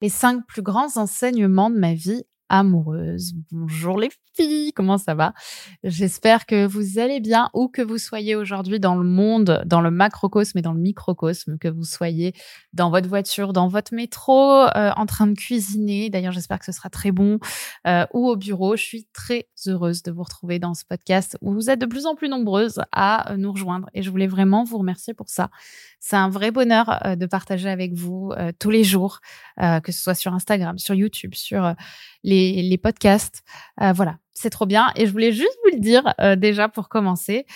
les cinq plus grands enseignements de ma vie amoureuse. Bonjour les filles, comment ça va? J'espère que vous allez bien où que vous soyez aujourd'hui dans le monde, dans le macrocosme et dans le microcosme, que vous soyez dans votre voiture, dans votre métro, euh, en train de cuisiner. D'ailleurs, j'espère que ce sera très bon euh, ou au bureau. Je suis très heureuse de vous retrouver dans ce podcast où vous êtes de plus en plus nombreuses à nous rejoindre et je voulais vraiment vous remercier pour ça. C'est un vrai bonheur euh, de partager avec vous tous les jours, que ce soit sur Instagram, sur YouTube, sur les, les podcasts. Euh, voilà, c'est trop bien. Et je voulais juste vous le dire euh, déjà pour commencer.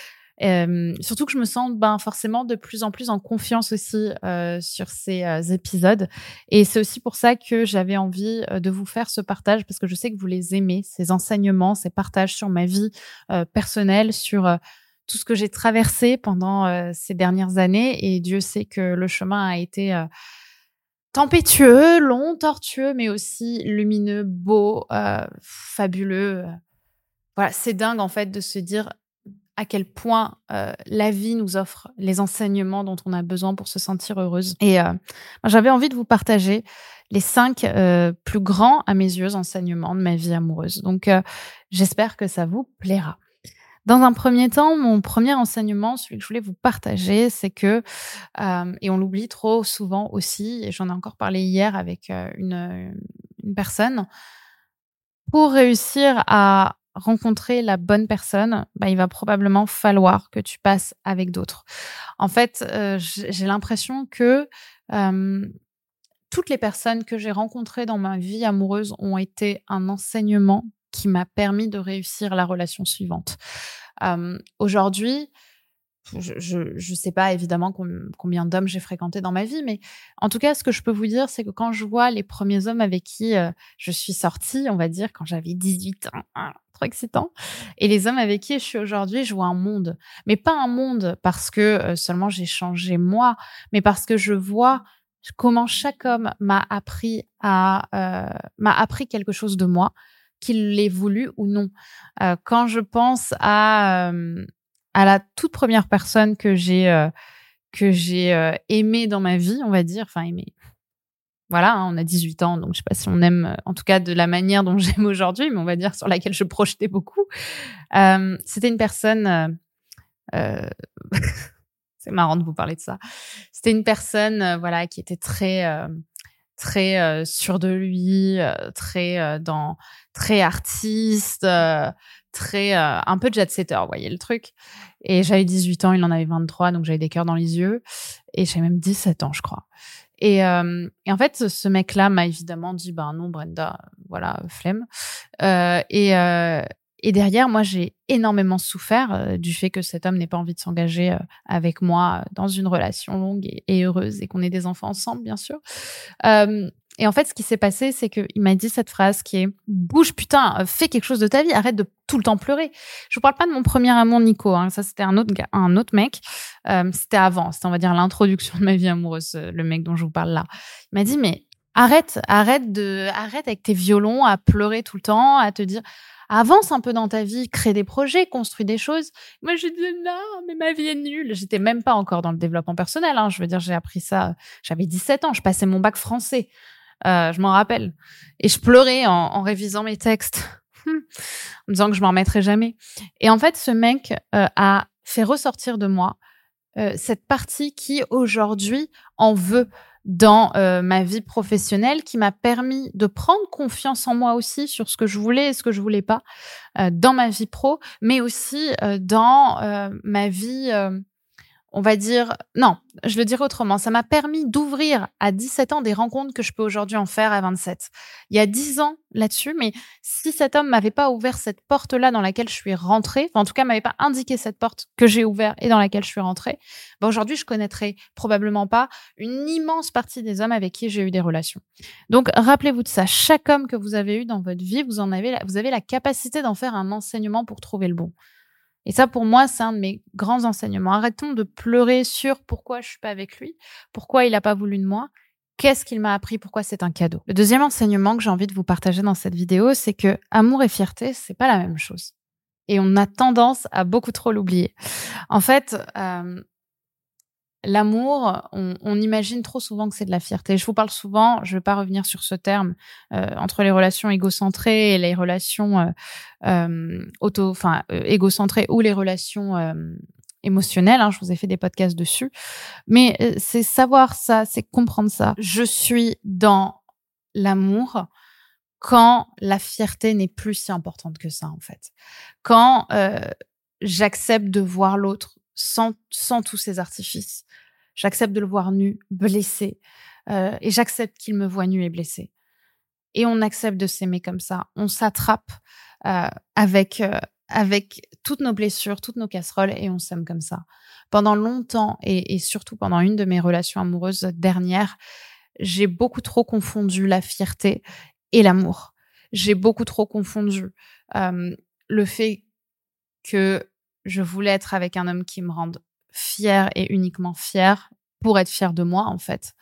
Euh, surtout que je me sens ben, forcément de plus en plus en confiance aussi sur ces épisodes. Et c'est aussi pour ça que j'avais envie de vous faire ce partage, parce que je sais que vous les aimez, ces enseignements, ces partages sur ma vie personnelle, sur tout ce que j'ai traversé pendant ces dernières années. Et Dieu sait que le chemin a été tempétueux, long, tortueux, mais aussi lumineux, beau, euh, fabuleux. Voilà, c'est dingue en fait de se dire à quel point euh, la vie nous offre les enseignements dont on a besoin pour se sentir heureuse. Et euh, j'avais envie de vous partager les cinq euh, plus grands, à mes yeux, enseignements de ma vie amoureuse. Donc, euh, j'espère que ça vous plaira. Dans un premier temps, mon premier enseignement, celui que je voulais vous partager, c'est que, euh, et on l'oublie trop souvent aussi, et j'en ai encore parlé hier avec euh, une, personne, pour réussir à rencontrer la bonne personne, bah, il va probablement falloir que tu passes avec d'autres. En fait, euh, j'ai l'impression que toutes les personnes que j'ai rencontrées dans ma vie amoureuse ont été un enseignement qui m'a permis de réussir la relation suivante. Aujourd'hui, je ne sais pas évidemment combien d'hommes j'ai fréquenté dans ma vie, mais en tout cas, ce que je peux vous dire, c'est que quand je vois les premiers hommes avec qui euh, je suis sortie, on va dire, quand j'avais 18 ans, hein, trop excitant, et les hommes avec qui je suis aujourd'hui, je vois un monde. Mais pas un monde parce que euh, seulement j'ai changé moi, mais parce que je vois comment chaque homme m'a appris euh, m'a appris quelque chose de moi qu'il l'ait voulu ou non. Euh, quand je pense à, euh, à la toute première personne que j'ai euh, aimée dans ma vie, on va dire, enfin aimée. Voilà, hein, on a 18 ans, donc je sais pas si on aime, en tout cas de la manière dont j'aime aujourd'hui, mais on va dire sur laquelle je projetais beaucoup. C'était une personne. C'est marrant de vous parler de ça. C'était une personne, voilà, qui était très très euh, sûr de lui, euh, très euh, dans très artiste, euh, très un peu jet setter, vous voyez le truc. Et j'avais 18 ans, il en avait 23, donc j'avais des cœurs dans les yeux et j'avais même 17 ans, je crois. Et, et en fait, ce mec-là m'a évidemment dit, ben non, Brenda, voilà, flemme. et et derrière, moi, j'ai énormément souffert euh, du fait que cet homme n'ait pas envie de s'engager euh, avec moi dans une relation longue et, heureuse et qu'on ait des enfants ensemble, bien sûr. Euh, et en fait, ce qui s'est passé, c'est qu'il m'a dit cette phrase qui est bouge, putain, fais quelque chose de ta vie, arrête de tout le temps pleurer. Je vous parle pas de mon premier amour, Nico. Hein, ça, c'était un autre gars, un autre mec. Euh, c'était avant, c'était on va dire l'introduction de ma vie amoureuse, le mec dont je vous parle là. Il m'a dit mais arrête, arrête de, arrête avec tes violons à pleurer tout le temps, à te dire avance un peu dans ta vie, crée des projets, construis des choses. Moi, je disais non, mais ma vie est nulle. J'étais même pas encore dans le développement personnel. Hein. Je veux dire, j'ai appris ça. J'avais 17 ans. Je passais mon bac français. Euh, je m'en rappelle. Et je pleurais en, révisant mes textes, en me disant que je m'en remettrais jamais. Et en fait, ce mec euh, a fait ressortir de moi euh, cette partie qui aujourd'hui en veut dans euh, ma vie professionnelle qui m'a permis de prendre confiance en moi aussi sur ce que je voulais et ce que je voulais pas euh, dans ma vie pro, mais aussi euh, dans ma vie on va dire, non, je le dirais autrement, ça m'a permis d'ouvrir à 17 ans des rencontres que je peux aujourd'hui en faire à 27. Il y a 10 ans là-dessus, mais si cet homme m'avait pas ouvert cette porte-là dans laquelle je suis rentrée, en tout cas m'avait pas indiqué cette porte que j'ai ouverte et dans laquelle je suis rentrée, ben aujourd'hui je connaîtrais probablement pas une immense partie des hommes avec qui j'ai eu des relations. Donc rappelez-vous de ça, chaque homme que vous avez eu dans votre vie, vous en avez, vous avez la capacité d'en faire un enseignement pour trouver le bon. Et ça, pour moi, c'est un de mes grands enseignements. Arrêtons de pleurer sur pourquoi je suis pas avec lui, pourquoi il n'a pas voulu de moi, qu'est-ce qu'il m'a appris, pourquoi c'est un cadeau. Le deuxième enseignement que j'ai envie de vous partager dans cette vidéo, c'est que amour et fierté, c'est pas la même chose. Et on a tendance à beaucoup trop l'oublier. En fait, euh, l'amour, on, imagine trop souvent que c'est de la fierté. Je vous parle souvent, je ne vais pas revenir sur ce terme, euh, entre les relations égocentrées et les relations euh, euh, auto, enfin égocentrées ou les relations émotionnelles. Hein, je vous ai fait des podcasts dessus, mais c'est savoir ça, c'est comprendre ça. Je suis dans l'amour quand la fierté n'est plus si importante que ça en fait. Quand j'accepte de voir l'autre sans, sans tous ces artifices. J'accepte de le voir nu, blessé, euh, et j'accepte qu'il me voit nu et blessé. Et on accepte de s'aimer comme ça. On s'attrape euh, avec euh, avec toutes nos blessures, toutes nos casseroles, et on s'aime comme ça. Pendant longtemps, et, et, surtout pendant une de mes relations amoureuses dernières, j'ai beaucoup trop confondu la fierté et l'amour. J'ai beaucoup trop confondu euh, le fait que je voulais être avec un homme qui me rende fière et uniquement fière pour être fière de moi en fait.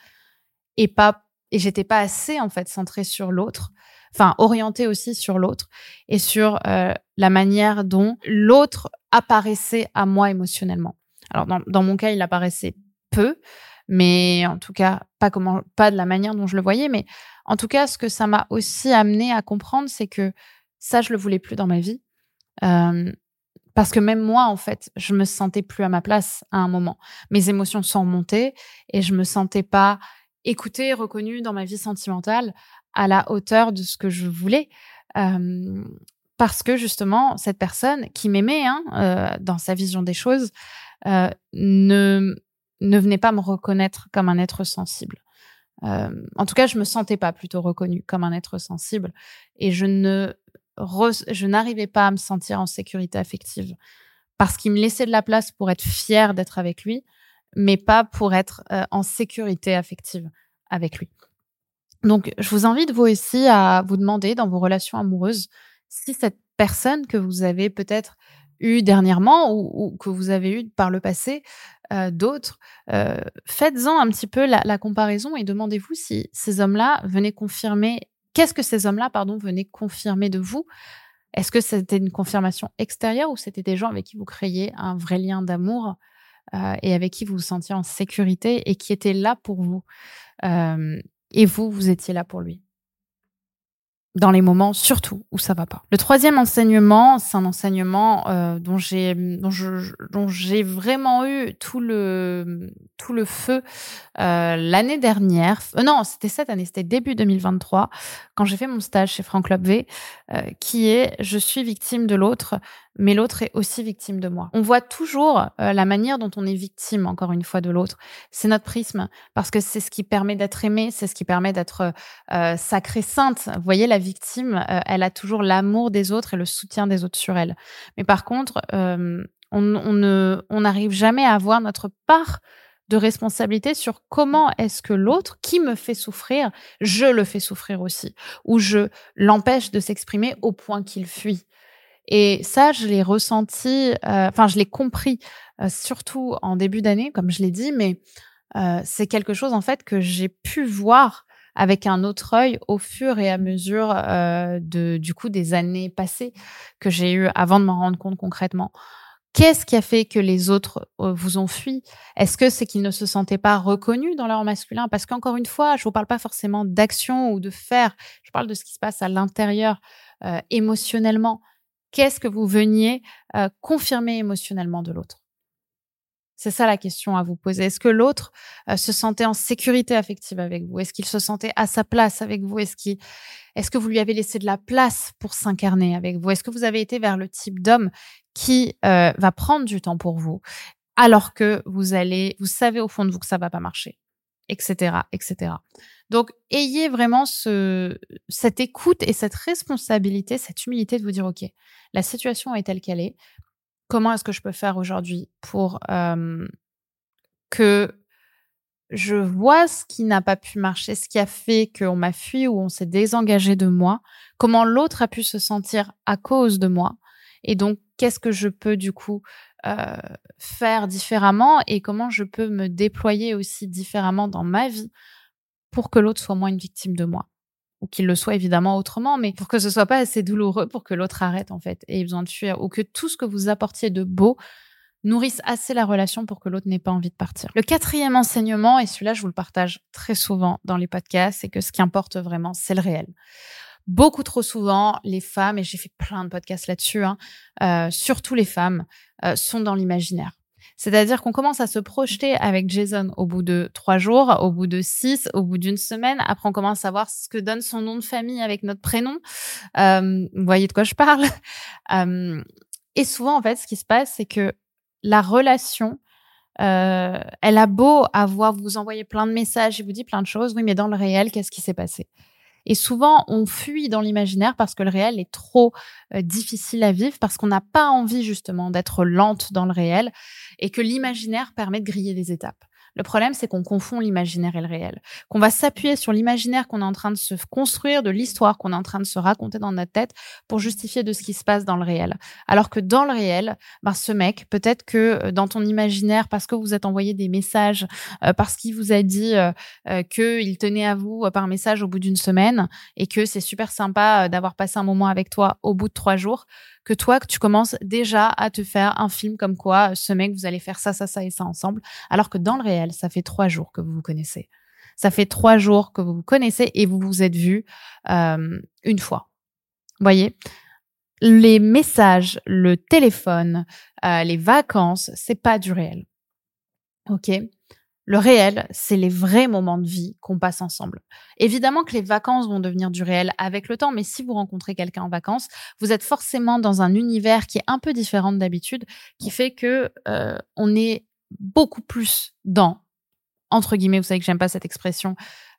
Et pas et j'étais pas assez en fait centrée sur l'autre enfin orientée aussi sur l'autre et sur euh, la manière dont l'autre apparaissait à moi émotionnellement. Alors dans, mon cas il apparaissait peu mais en tout cas pas comment pas de la manière dont je le voyais mais en tout cas ce que ça m'a aussi amené à comprendre c'est que ça je le voulais plus dans ma vie. Euh, parce que même moi, en fait, je me sentais plus à ma place à un moment. Mes émotions sont remontées et je me sentais pas écoutée, reconnue dans ma vie sentimentale à la hauteur de ce que je voulais. Parce que justement, cette personne qui m'aimait hein, euh, dans sa vision des choses euh, ne, ne venait pas me reconnaître comme un être sensible. En tout cas, je me sentais pas plutôt reconnue comme un être sensible et je ne je n'arrivais pas à me sentir en sécurité affective parce qu'il me laissait de la place pour être fière d'être avec lui, mais pas pour être euh, en sécurité affective avec lui. Donc, je vous invite vous aussi à vous demander dans vos relations amoureuses si cette personne que vous avez peut-être eu dernièrement ou, que vous avez eu par le passé euh, d'autres, euh, faites-en un petit peu la comparaison et demandez-vous si ces hommes-là venaient confirmer Qu'est-ce que ces hommes-là, pardon, venaient confirmer de vous? Est-ce que c'était une confirmation extérieure ou c'était des gens avec qui vous créiez un vrai lien d'amour euh, et avec qui vous vous sentiez en sécurité et qui étaient là pour vous euh, et vous, vous étiez là pour lui? Dans les moments surtout où ça va pas. Le troisième enseignement, c'est un enseignement euh, dont j'ai dont j'ai vraiment eu tout le tout le feu euh, l'année dernière. Euh, non, c'était cette année, c'était début 2023 quand j'ai fait mon stage chez Franck euh, qui est je suis victime de l'autre, mais l'autre est aussi victime de moi. On voit toujours la manière dont on est victime, encore une fois, de l'autre. C'est notre prisme, parce que c'est ce qui permet d'être aimé, c'est ce qui permet d'être sacrée sainte. Vous voyez, la victime, euh, elle a toujours l'amour des autres et le soutien des autres sur elle. Mais par contre, on, on on n'arrive jamais à avoir notre part de responsabilité sur comment est-ce que l'autre qui me fait souffrir, je le fais souffrir aussi, ou je l'empêche de s'exprimer au point qu'il fuit. Et ça, je l'ai ressenti, euh, enfin, je l'ai compris, euh, surtout en début d'année, comme je l'ai dit, mais euh, c'est quelque chose, en fait, que j'ai pu voir avec un autre œil au fur et à mesure de, du coup, des années passées que j'ai eu avant de m'en rendre compte concrètement. Qu'est-ce qui a fait que les autres vous ont fui? Est-ce que c'est qu'ils ne se sentaient pas reconnus dans leur masculin? Parce qu'encore une fois, je vous parle pas forcément d'action ou de faire. Je parle de ce qui se passe à l'intérieur, émotionnellement. Qu'est-ce que vous veniez euh, confirmer émotionnellement de l'autre? C'est ça la question à vous poser. Est-ce que l'autre euh, se sentait en sécurité affective avec vous? Est-ce qu'il se sentait à sa place avec vous? Est-ce que vous lui avez laissé de la place pour s'incarner avec vous? Est-ce que vous avez été vers le type d'homme qui euh, va prendre du temps pour vous alors que vous allez, vous savez au fond de vous que ça va pas marcher, etc., etc. Donc, ayez vraiment ce, cette écoute et cette responsabilité, cette humilité de vous dire, OK, la situation est telle qu'elle est. Comment est-ce que je peux faire aujourd'hui pour que je vois ce qui n'a pas pu marcher, ce qui a fait qu'on m'a fui ou on s'est désengagé de moi, comment l'autre a pu se sentir à cause de moi, et donc qu'est-ce que je peux du coup faire différemment et comment je peux me déployer aussi différemment dans ma vie pour que l'autre soit moins une victime de moi. Ou qu'il le soit évidemment autrement, mais pour que ce soit pas assez douloureux pour que l'autre arrête en fait et ait besoin de fuir. Ou que tout ce que vous apportiez de beau nourrissent assez la relation pour que l'autre n'ait pas envie de partir. Le quatrième enseignement, et celui-là je vous le partage très souvent dans les podcasts, c'est que ce qui importe vraiment, c'est le réel. Beaucoup trop souvent, les femmes, et j'ai fait plein de podcasts là-dessus, hein, euh, surtout les femmes, euh, sont dans l'imaginaire. C'est-à-dire qu'on commence à se projeter avec Jason au bout de trois jours, au bout de six, au bout d'une semaine. Après, on commence à voir ce que donne son nom de famille avec notre prénom. Euh, vous voyez de quoi je parle euh, Et souvent, en fait, ce qui se passe, c'est que la relation, euh, elle a beau avoir, vous envoyer plein de messages et vous dit plein de choses, oui, mais dans le réel, qu'est-ce qui s'est passé? Et souvent, on fuit dans l'imaginaire parce que le réel est trop euh, difficile à vivre, parce qu'on n'a pas envie justement d'être lente dans le réel et que l'imaginaire permet de griller des étapes. Le problème, c'est qu'on confond l'imaginaire et le réel. Qu'on va s'appuyer sur l'imaginaire qu'on est en train de se construire, de l'histoire qu'on est en train de se raconter dans notre tête pour justifier de ce qui se passe dans le réel. Alors que dans le réel, ben, ce mec, peut-être que euh, dans ton imaginaire, parce que vous êtes envoyé des messages, euh, parce qu'il vous a dit euh, qu'il tenait à vous par message au bout d'une semaine et que c'est super sympa d'avoir passé un moment avec toi au bout de trois jours, que toi, que tu commences déjà à te faire un film comme quoi ce mec, vous allez faire ça, ça, ça et ça ensemble. Alors que dans le réel, ça fait trois jours que vous vous connaissez. Ça fait trois jours que vous vous connaissez et vous vous êtes vus euh, une fois. Voyez? Les messages, le téléphone, euh, les vacances, c'est pas du réel. Ok? Le réel, c'est les vrais moments de vie qu'on passe ensemble. Évidemment que les vacances vont devenir du réel avec le temps, mais si vous rencontrez quelqu'un en vacances, vous êtes forcément dans un univers qui est un peu différent d'habitude, qui fait que euh, on est beaucoup plus dans entre guillemets, vous savez que j'aime pas cette expression,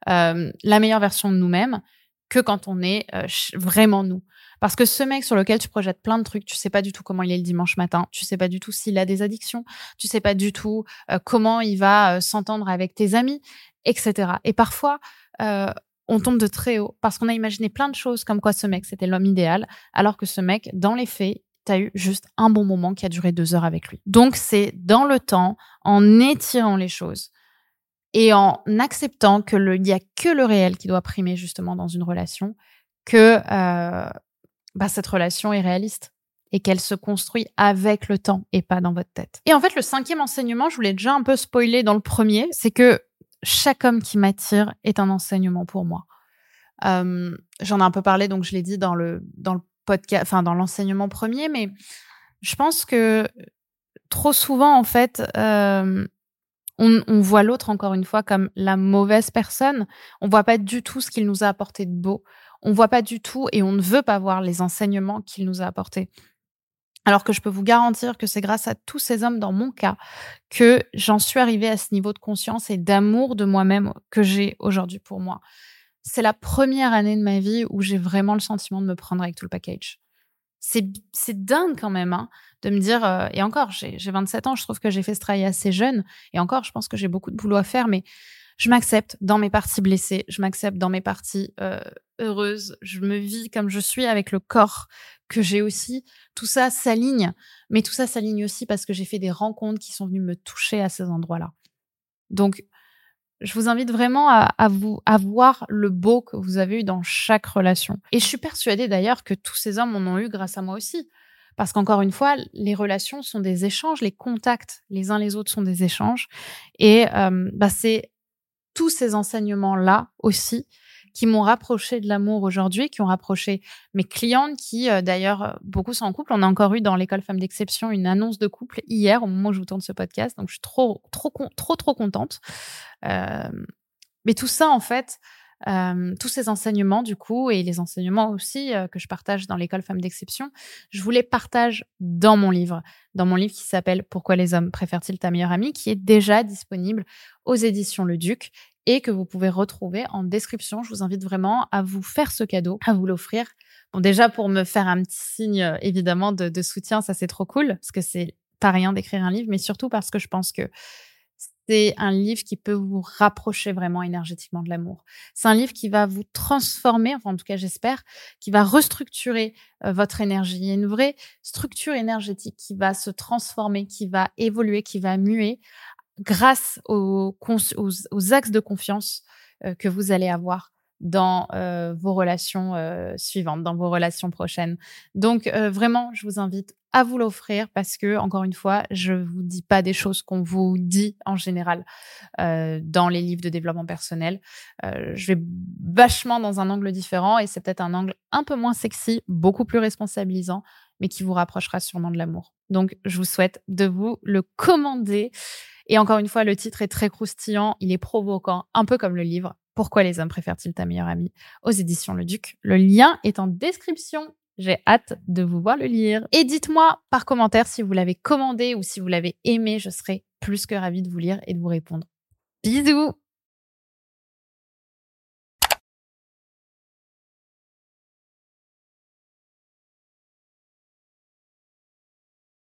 euh, la meilleure version de nous-mêmes que quand on est euh, vraiment nous. Parce que ce mec sur lequel tu projettes plein de trucs, tu sais pas du tout comment il est le dimanche matin, tu sais pas du tout s'il a des addictions, tu sais pas du tout euh, comment il va euh, s'entendre avec tes amis, etc. Et parfois, euh, on tombe de très haut parce qu'on a imaginé plein de choses comme quoi ce mec c'était l'homme idéal, alors que ce mec, dans les faits, tu as eu juste un bon moment qui a duré deux heures avec lui. Donc c'est dans le temps, en étirant les choses et en acceptant que il y a que le réel qui doit primer justement dans une relation, que euh, bah, cette relation est réaliste et qu'elle se construit avec le temps et pas dans votre tête. Et en fait, le cinquième enseignement, je voulais déjà un peu spoiler dans le premier, c'est que chaque homme qui m'attire est un enseignement pour moi. Euh, J'en ai un peu parlé, donc je l'ai dit dans le dans le podcast, enfin dans l'enseignement premier, mais je pense que trop souvent, en fait, euh, on, on, voit l'autre encore une fois comme la mauvaise personne. On voit pas du tout ce qu'il nous a apporté de beau on voit pas du tout et on ne veut pas voir les enseignements qu'il nous a apportés. Alors que je peux vous garantir que c'est grâce à tous ces hommes, dans mon cas, que j'en suis arrivée à ce niveau de conscience et d'amour de moi-même que j'ai aujourd'hui pour moi. C'est la première année de ma vie où j'ai vraiment le sentiment de me prendre avec tout le package. C'est, dingue quand même hein, de me dire, euh, et encore, j'ai, j'ai 27 ans, je trouve que j'ai fait ce travail assez jeune, et encore, je pense que j'ai beaucoup de boulot à faire, mais je m'accepte dans mes parties blessées, je m'accepte dans mes parties euh, heureuses, je me vis comme je suis avec le corps que j'ai aussi. Tout ça s'aligne, mais tout ça s'aligne aussi parce que j'ai fait des rencontres qui sont venues me toucher à ces endroits-là. Donc, je vous invite vraiment à, vous à voir le beau que vous avez eu dans chaque relation. Et je suis persuadée d'ailleurs que tous ces hommes en ont eu grâce à moi aussi. Parce qu'encore une fois, les relations sont des échanges, les contacts les uns les autres sont des échanges. Et euh, bah c'est tous ces enseignements-là aussi qui m'ont rapproché de l'amour aujourd'hui, qui ont rapproché mes clientes qui, euh, d'ailleurs, euh, beaucoup sont en couple. On a encore eu dans l'école Femmes d'Exception une annonce de couple hier, au moment où je vous tourne ce podcast. Donc, je suis trop, trop, trop, trop contente. Euh, mais tout ça, en fait, tous ces enseignements, du coup, et les enseignements aussi que je partage dans l'école Femmes d'Exception, je vous les partage dans mon livre, dans mon livre qui s'appelle Pourquoi les hommes préfèrent-ils ta meilleure amie, qui est déjà disponible aux éditions Le Duc et que vous pouvez retrouver en description. Je vous invite vraiment à vous faire ce cadeau, à vous l'offrir. Bon, déjà pour me faire un petit signe, euh, évidemment, de, soutien, ça c'est trop cool, parce que c'est pas rien d'écrire un livre, mais surtout parce que je pense que c'est un livre qui peut vous rapprocher vraiment énergétiquement de l'amour. C'est un livre qui va vous transformer, enfin en tout cas j'espère, qui va restructurer euh, votre énergie. Il y a une vraie structure énergétique qui va se transformer, qui va évoluer, qui va muer grâce aux, axes de confiance euh, que vous allez avoir dans euh, vos relations euh, suivantes, dans vos relations prochaines. Donc vraiment, je vous invite à vous l'offrir parce que encore une fois, je vous dis pas des choses qu'on vous dit en général dans les livres de développement personnel. je vais vachement dans un angle différent et c'est peut-être un angle un peu moins sexy, beaucoup plus responsabilisant, mais qui vous rapprochera sûrement de l'amour. Donc, je vous souhaite de vous le commander. Et encore une fois, le titre est très croustillant, il est provoquant, un peu comme le livre. Pourquoi les hommes préfèrent-ils ta meilleure amie? Aux éditions Le Duc Le lien est en description. J'ai hâte de vous voir le lire. Et dites-moi par commentaire si vous l'avez commandé ou si vous l'avez aimé. Je serai plus que ravie de vous lire et de vous répondre. Bisous